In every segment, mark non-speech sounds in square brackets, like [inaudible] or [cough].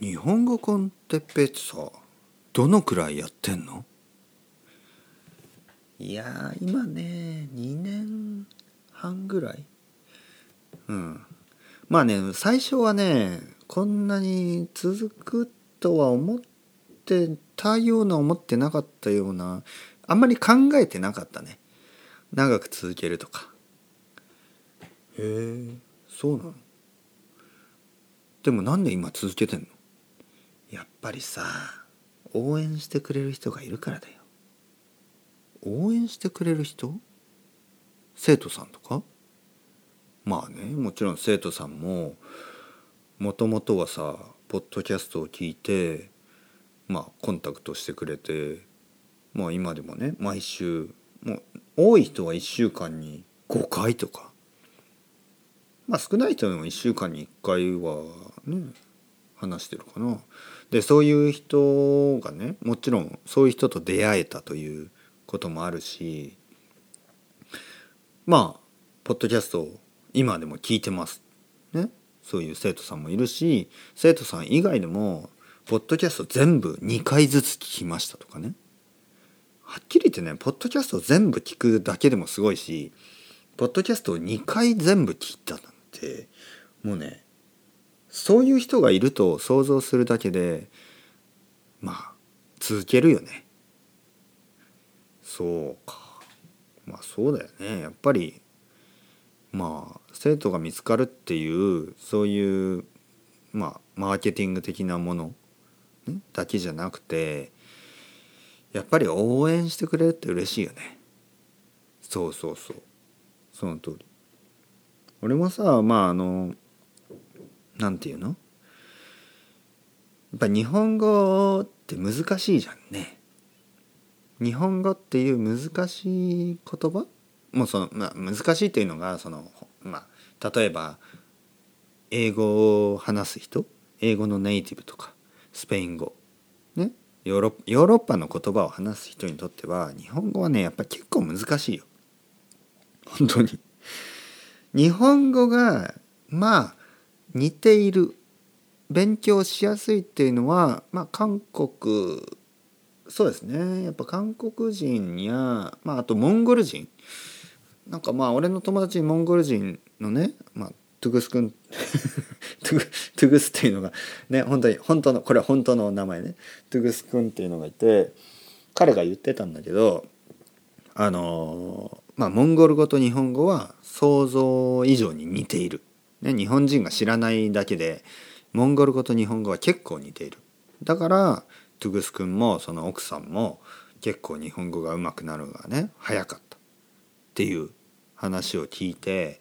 日本語コンテッペイってさどのくらいやってんの？いやー今ね2年半ぐらい。うん。まあね最初はねこんなに続くとは思ってたような思ってなかったようなあんまり考えてなかったね。長く続けるとか。へえそうなの？でもなんで今続けてんの？やっぱりさ応援してくれる人がいるからだよ。応援してくれる人？生徒さんとか？まあねもちろん生徒さんももともとはさポッドキャストを聞いてまあコンタクトしてくれてまあ今でもね毎週もう多い人は1週間に5回とか。まあ少ない人でも1週間に1回はね話してるかな。でそういう人がねもちろんそういう人と出会えたということもあるしまあポッドキャストを今でも聞いてますねそういう生徒さんもいるし生徒さん以外でもポッドキャスト全部2回ずつ聞きましたとかねはっきり言ってねポッドキャスト全部聞くだけでもすごいしポッドキャストを2回全部聞いたなんてもうねそういう人がいると想像するだけでまあ続けるよね。そうか。まあそうだよね。やっぱりまあ生徒が見つかるっていうそういうまあマーケティング的なもの、だけじゃなくてやっぱり応援してくれるって嬉しいよね。そうそうそう。その通り。俺もさまああのなんていうの？やっぱ日本語って難しいじゃんね。日本語っていう難しい言葉？もうその、まあ、難しいっていうのがその、まあ、例えば英語を話す人？英語のネイティブとかスペイン語、ね、ヨーロヨーロッパの言葉を話す人にとっては日本語はねやっぱ結構難しいよ。本当に。日本語がまあ似ている。勉強しやすいっていうのは、まあ、韓国そうですね。やっぱ韓国人や、まあ、あとモンゴル人。なんかまあ俺の友達にモンゴル人のね、まあ、トゥグス君 [laughs] トゥグトゥグスっていうのがね本当に本当のこれは本当の名前ね。トゥグス君っていうのがいて彼が言ってたんだけどあのまあモンゴル語と日本語は想像以上に似ている。ね、日本人が知らないだけでモンゴル語と日本語は結構似ている。だからトゥグス君もその奥さんも結構日本語が上手くなるのがね早かった。っていう話を聞いて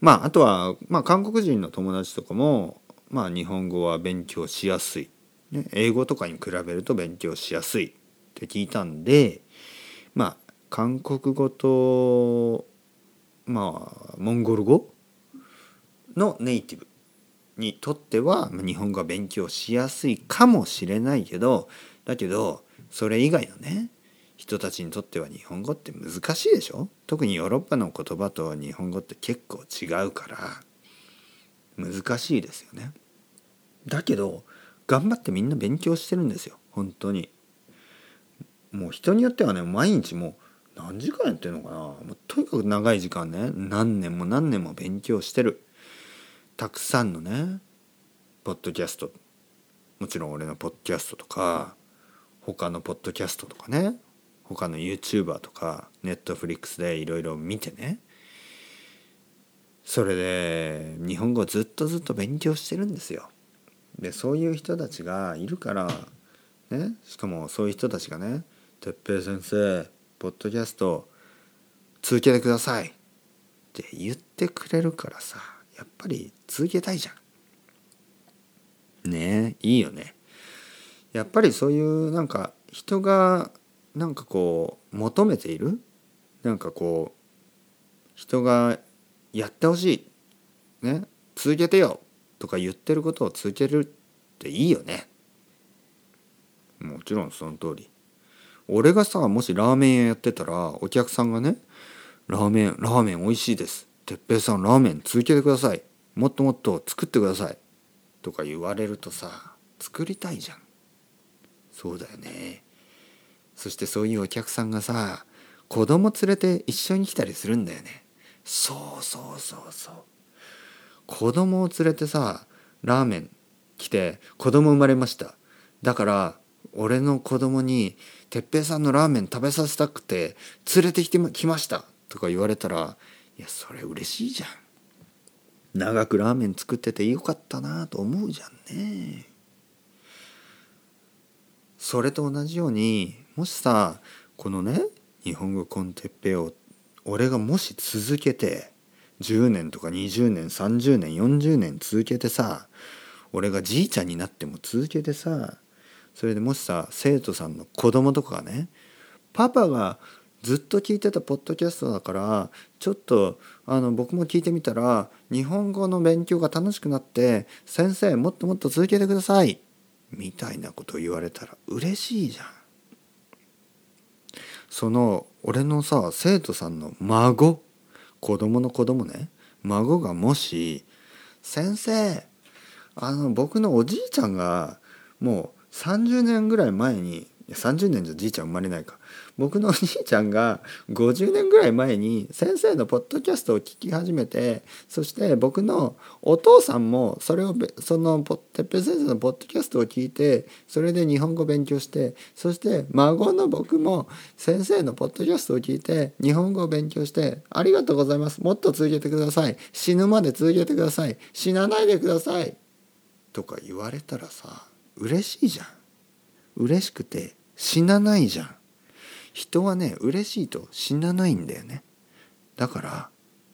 まああとは、まあ、韓国人の友達とかも、まあ、日本語は勉強しやすい、ね、英語とかに比べると勉強しやすい。って聞いたんでまあ韓国語とまあモンゴル語のネイティブにとっては日本語は勉強しやすいかもしれないけどだけどそれ以外のね人たちにとっては日本語って難しいでしょ？特にヨーロッパの言葉と日本語って結構違うから難しいですよね。だけど頑張ってみんな勉強してるんですよ本当に。もう人によってはね毎日もう何時間やってるのかな？もうとにかく長い時間ね何年も何年も勉強してる。たくさんのねポッドキャスト。もちろん俺のポッドキャストとか他のポッドキャストとかね他の YouTuber とか Netflix でいろいろ見てね。それで日本語ずっとずっと勉強してるんですよ。でそういう人たちがいるからねしかもそういう人たちがね「哲平先生ポッドキャスト続けてください」って言ってくれるからさ。やっぱり続けたいじゃん。ねえいいよね。やっぱりそういうなんか人がなんかこう求めている？なんかこう人がやってほしい、ね、続けてよとか言ってることを続けるっていいよね。もちろんその通り。俺がさもしラーメン屋やってたらお客さんがね「ラーメンラーメン美味しいです」哲平さんラーメン続けてください。もっともっと作ってくださいとか言われるとさ作りたいじゃん。そうだよね。そしてそういうお客さんがさ子供連れて一緒に来たりするんだよね。そうそうそうそう。子供を連れてさラーメン来て子供生まれました。だから俺の子供に哲平さんのラーメン食べさせたくて連れてきてきました。とか言われたらいやそれ嬉しいじゃん。長くラーメン作っててよかったなと思うじゃんね。それと同じようにもしさこのね日本語コンテッペを俺がもし続けて10年とか20年30年40年続けてさ俺がじいちゃんになっても続けてさそれでもしさ生徒さんの子供とかがねパパがずっと聞いてたポッドキャストだからちょっとあの僕も聞いてみたら日本語の勉強が楽しくなって先生もっともっと続けてくださいみたいなこと言われたら嬉しいじゃん。その俺のさ生徒さんの孫子供の子供ね孫がもし「先生あの僕のおじいちゃんがもう30年ぐらい前にや30年じゃじいちゃん生まれないか。僕のおじいちゃんが50年ぐらい前に先生のポッドキャストを聞き始めてそして僕のお父さんもそれをそのてっぺ先生のポッドキャストを聞いてそれで日本語勉強してそして孫の僕も先生のポッドキャストを聞いて日本語を勉強してありがとうございます。もっと続けてください。死ぬまで続けてください。死なないでください。とか言われたらさ嬉しいじゃん。嬉しくて死なないじゃん。人はね嬉しいと死なないんだよね。だから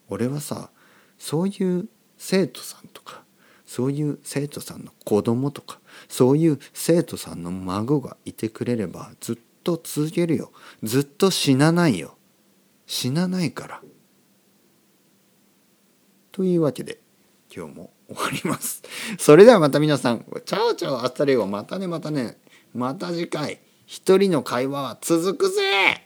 俺はさそういう生徒さんとかそういう生徒さんの子供とかそういう生徒さんの孫がいてくれればずっと続けるよ。ずっと死なないよ。死なないから。というわけで今日も終わります。それではまた皆さん ciao ciao hasta luego またねまたね。また次回。一人の会話は続くぜ。